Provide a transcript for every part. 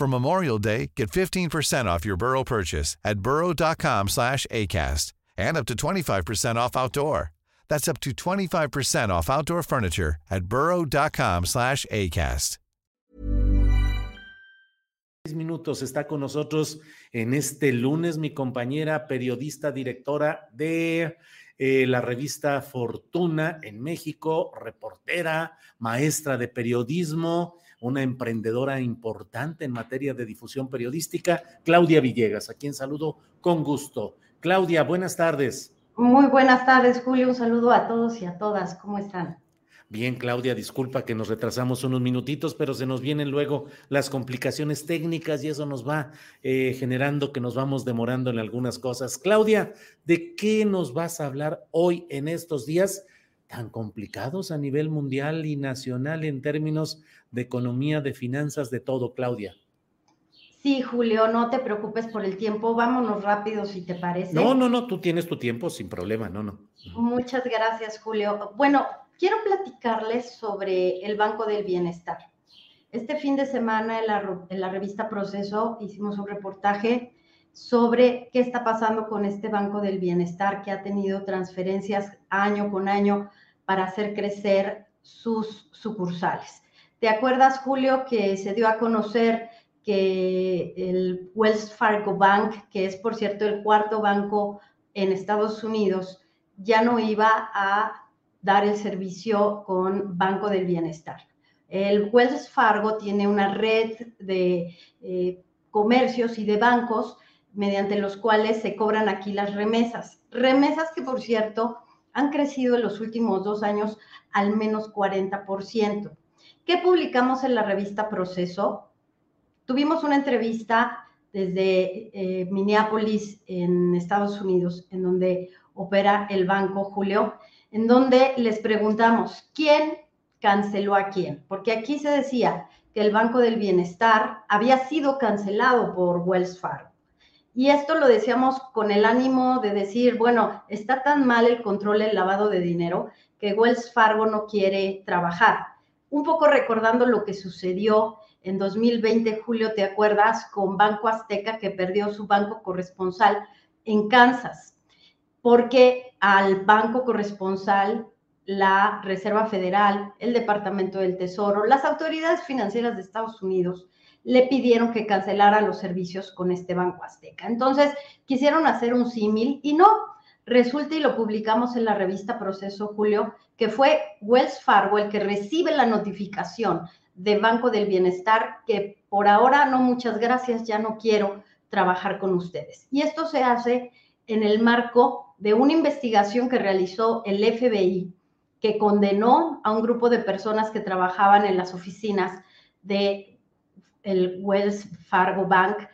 For Memorial Day, get 15% off your Burrow purchase at burrow.com slash ACAST and up to 25% off outdoor. That's up to 25% off outdoor furniture at burrow.com slash ACAST. minutos está con nosotros en este lunes mi compañera periodista directora de eh, la revista Fortuna en México, reportera, maestra de periodismo, una emprendedora importante en materia de difusión periodística, Claudia Villegas, a quien saludo con gusto. Claudia, buenas tardes. Muy buenas tardes, Julio. Un saludo a todos y a todas. ¿Cómo están? Bien, Claudia, disculpa que nos retrasamos unos minutitos, pero se nos vienen luego las complicaciones técnicas y eso nos va eh, generando que nos vamos demorando en algunas cosas. Claudia, ¿de qué nos vas a hablar hoy en estos días tan complicados a nivel mundial y nacional en términos de economía, de finanzas, de todo, Claudia? Sí, Julio, no te preocupes por el tiempo. Vámonos rápido, si te parece. No, no, no, tú tienes tu tiempo sin problema, no, no. Muchas gracias, Julio. Bueno, quiero platicarles sobre el Banco del Bienestar. Este fin de semana en la, revista Proceso hicimos un reportaje sobre qué está pasando con este Banco del Bienestar que ha tenido transferencias año con año para hacer crecer sus sucursales. ¿Te acuerdas, Julio, que se dio a conocer que el Wells Fargo Bank, que es por cierto el cuarto banco en Estados Unidos, ya no iba a dar el servicio con Banco del Bienestar. El Wells Fargo tiene una red de eh, comercios y de bancos mediante los cuales se cobran aquí las remesas. Remesas que, por cierto, han crecido en los últimos dos años al menos 40%. ¿Qué publicamos en la revista Proceso? Tuvimos una entrevista desde eh, Minneapolis, en Estados Unidos, en donde opera el banco Julio, en donde les preguntamos quién canceló a quién, porque aquí se decía que el Banco del Bienestar había sido cancelado por Wells Fargo. Y esto lo decíamos con el ánimo de decir, bueno, está tan mal el control del lavado de dinero que Wells Fargo no quiere trabajar. Un poco recordando lo que sucedió en 2020, Julio, ¿te acuerdas? Con Banco Azteca que perdió su banco corresponsal en Kansas, porque al banco corresponsal la Reserva Federal, el Departamento del Tesoro, las autoridades financieras de Estados Unidos le pidieron que cancelara los servicios con este Banco Azteca. Entonces, quisieron hacer un símil y no, resulta y lo publicamos en la revista Proceso Julio, que fue Wells Fargo el que recibe la notificación de Banco del Bienestar que por ahora no, muchas gracias, ya no quiero trabajar con ustedes. Y esto se hace en el marco de una investigación que realizó el FBI que condenó a un grupo de personas que trabajaban en las oficinas de el Wells Fargo Bank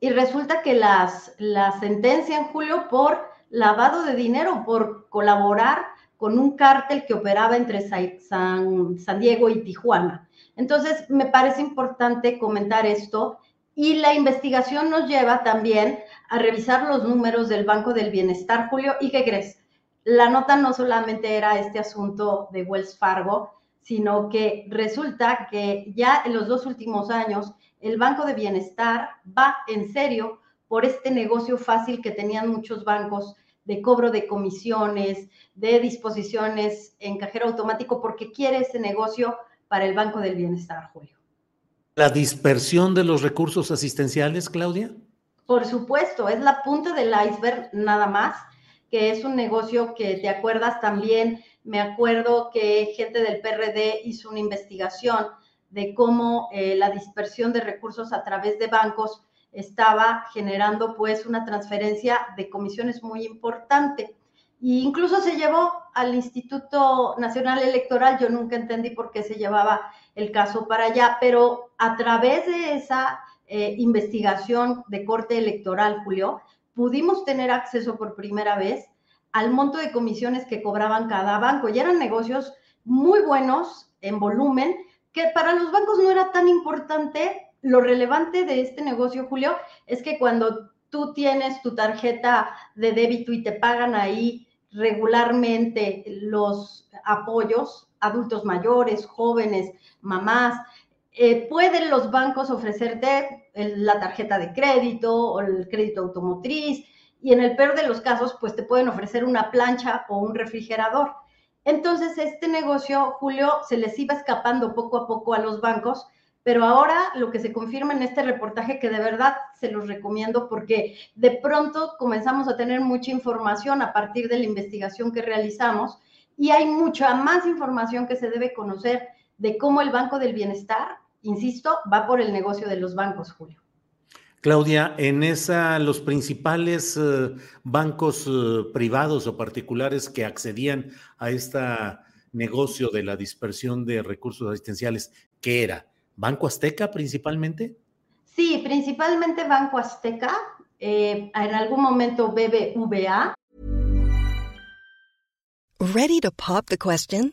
y resulta que las la sentencia en julio por lavado de dinero por colaborar con un cártel que operaba entre San, San Diego y Tijuana. Entonces, me parece importante comentar esto y la investigación nos lleva también a revisar los números del Banco del Bienestar, Julio. ¿Y qué crees? La nota no solamente era este asunto de Wells Fargo, sino que resulta que ya en los dos últimos años el Banco de Bienestar va en serio por este negocio fácil que tenían muchos bancos de cobro de comisiones, de disposiciones en cajero automático, porque quiere ese negocio para el Banco del Bienestar, Julio. ¿La dispersión de los recursos asistenciales, Claudia? Por supuesto, es la punta del iceberg nada más, que es un negocio que te acuerdas también, me acuerdo que gente del PRD hizo una investigación de cómo eh, la dispersión de recursos a través de bancos estaba generando pues una transferencia de comisiones muy importante. E incluso se llevó al Instituto Nacional Electoral, yo nunca entendí por qué se llevaba el caso para allá, pero a través de esa eh, investigación de corte electoral, Julio, pudimos tener acceso por primera vez al monto de comisiones que cobraban cada banco. Y eran negocios muy buenos en volumen, que para los bancos no era tan importante. Lo relevante de este negocio, Julio, es que cuando tú tienes tu tarjeta de débito y te pagan ahí regularmente los apoyos, adultos mayores, jóvenes, mamás, eh, pueden los bancos ofrecerte la tarjeta de crédito o el crédito automotriz y en el peor de los casos, pues te pueden ofrecer una plancha o un refrigerador. Entonces, este negocio, Julio, se les iba escapando poco a poco a los bancos, pero ahora lo que se confirma en este reportaje, que de verdad se los recomiendo porque de pronto comenzamos a tener mucha información a partir de la investigación que realizamos y hay mucha más información que se debe conocer de cómo el Banco del Bienestar insisto, va por el negocio de los bancos, Julio. Claudia, en esa, los principales eh, bancos eh, privados o particulares que accedían a este negocio de la dispersión de recursos asistenciales, ¿qué era? ¿Banco Azteca principalmente? Sí, principalmente Banco Azteca, eh, en algún momento BBVA. ¿Ready to pop the question?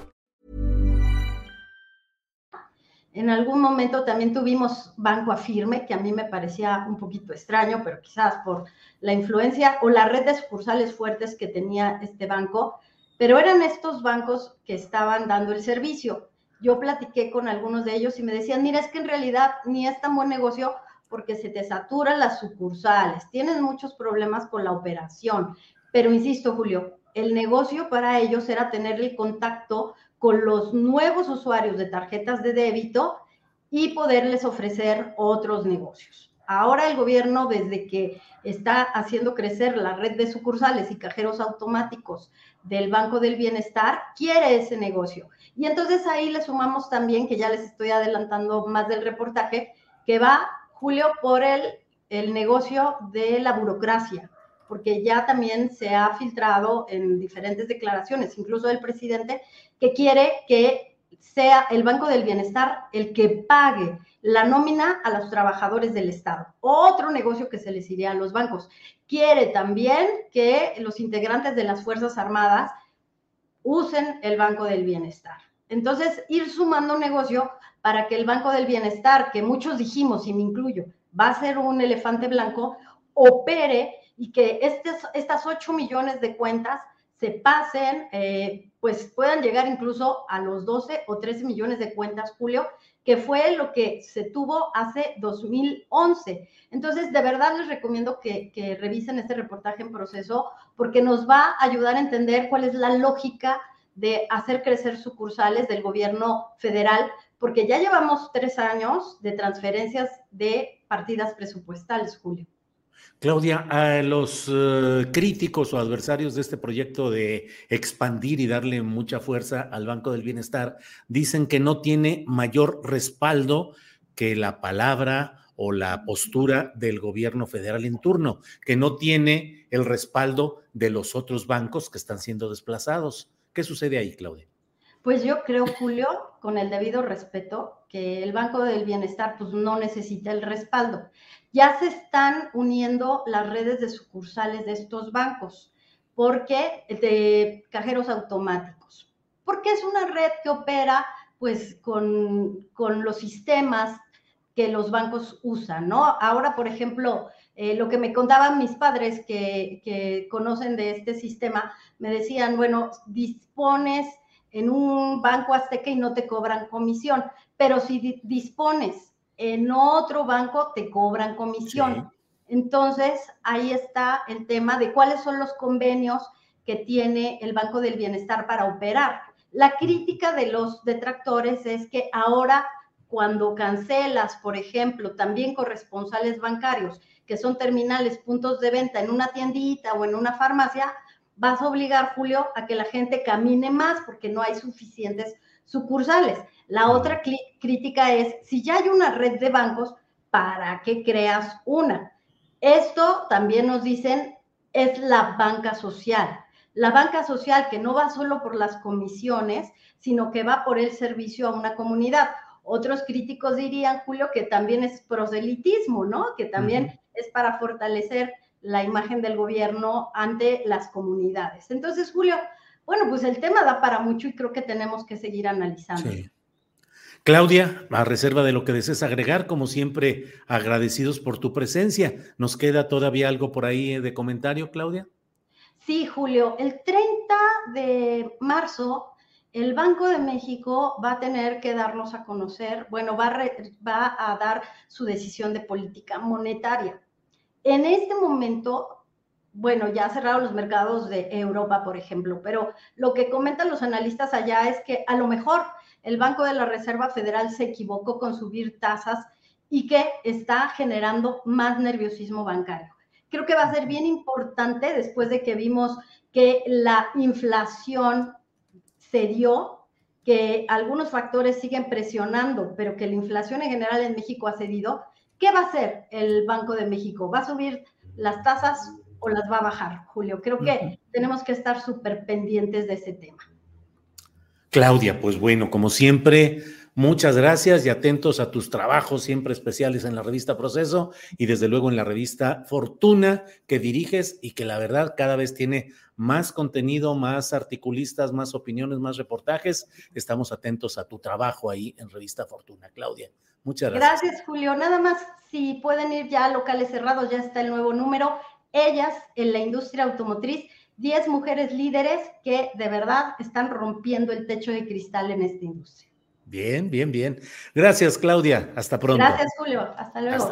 En algún momento también tuvimos Banco Afirme, que a mí me parecía un poquito extraño, pero quizás por la influencia o la red de sucursales fuertes que tenía este banco, pero eran estos bancos que estaban dando el servicio. Yo platiqué con algunos de ellos y me decían, mira, es que en realidad ni es tan buen negocio porque se te saturan las sucursales, tienes muchos problemas con la operación, pero insisto, Julio, el negocio para ellos era tener el contacto con los nuevos usuarios de tarjetas de débito y poderles ofrecer otros negocios. Ahora el gobierno, desde que está haciendo crecer la red de sucursales y cajeros automáticos del Banco del Bienestar, quiere ese negocio. Y entonces ahí le sumamos también, que ya les estoy adelantando más del reportaje, que va, Julio, por el, el negocio de la burocracia porque ya también se ha filtrado en diferentes declaraciones, incluso el presidente, que quiere que sea el Banco del Bienestar el que pague la nómina a los trabajadores del Estado. Otro negocio que se les iría a los bancos. Quiere también que los integrantes de las Fuerzas Armadas usen el Banco del Bienestar. Entonces, ir sumando negocio para que el Banco del Bienestar, que muchos dijimos, y me incluyo, va a ser un elefante blanco, opere y que estas 8 millones de cuentas se pasen, eh, pues puedan llegar incluso a los 12 o 13 millones de cuentas, Julio, que fue lo que se tuvo hace 2011. Entonces, de verdad les recomiendo que, que revisen este reportaje en proceso porque nos va a ayudar a entender cuál es la lógica de hacer crecer sucursales del gobierno federal, porque ya llevamos tres años de transferencias de partidas presupuestales, Julio. Claudia, a los eh, críticos o adversarios de este proyecto de expandir y darle mucha fuerza al Banco del Bienestar dicen que no tiene mayor respaldo que la palabra o la postura del gobierno federal en turno, que no tiene el respaldo de los otros bancos que están siendo desplazados. ¿Qué sucede ahí, Claudia? Pues yo creo, Julio, con el debido respeto, que el Banco del Bienestar pues no necesita el respaldo. Ya se están uniendo las redes de sucursales de estos bancos, porque de cajeros automáticos, porque es una red que opera pues con, con los sistemas que los bancos usan, ¿no? Ahora, por ejemplo, eh, lo que me contaban mis padres que, que, conocen de este sistema, me decían, bueno, dispones en un banco azteca y no te cobran comisión, pero si dispones en otro banco, te cobran comisión. Entonces, ahí está el tema de cuáles son los convenios que tiene el Banco del Bienestar para operar. La crítica de los detractores es que ahora cuando cancelas, por ejemplo, también corresponsales bancarios, que son terminales, puntos de venta en una tiendita o en una farmacia, vas a obligar, Julio, a que la gente camine más porque no hay suficientes sucursales. La otra crítica es, si ya hay una red de bancos, ¿para qué creas una? Esto también nos dicen es la banca social. La banca social que no va solo por las comisiones, sino que va por el servicio a una comunidad. Otros críticos dirían, Julio, que también es proselitismo, ¿no? Que también es para fortalecer la imagen del gobierno ante las comunidades. Entonces, Julio, bueno, pues el tema da para mucho y creo que tenemos que seguir analizando. Sí. Claudia, a reserva de lo que desees agregar, como siempre, agradecidos por tu presencia. ¿Nos queda todavía algo por ahí de comentario, Claudia? Sí, Julio, el 30 de marzo el Banco de México va a tener que darnos a conocer, bueno, va a, va a dar su decisión de política monetaria. En este momento, bueno, ya cerraron los mercados de Europa, por ejemplo, pero lo que comentan los analistas allá es que a lo mejor el Banco de la Reserva Federal se equivocó con subir tasas y que está generando más nerviosismo bancario. Creo que va a ser bien importante después de que vimos que la inflación se dio que algunos factores siguen presionando, pero que la inflación en general en México ha cedido, ¿qué va a hacer el Banco de México? ¿Va a subir las tasas o las va a bajar, Julio? Creo que tenemos que estar súper pendientes de ese tema. Claudia, pues bueno, como siempre, muchas gracias y atentos a tus trabajos siempre especiales en la revista Proceso y desde luego en la revista Fortuna que diriges y que la verdad cada vez tiene más contenido, más articulistas, más opiniones, más reportajes. Estamos atentos a tu trabajo ahí en Revista Fortuna. Claudia, muchas gracias. Gracias, Julio. Nada más, si pueden ir ya a locales cerrados, ya está el nuevo número. Ellas en la industria automotriz, 10 mujeres líderes que de verdad están rompiendo el techo de cristal en esta industria. Bien, bien, bien. Gracias, Claudia. Hasta pronto. Gracias, Julio. Hasta luego.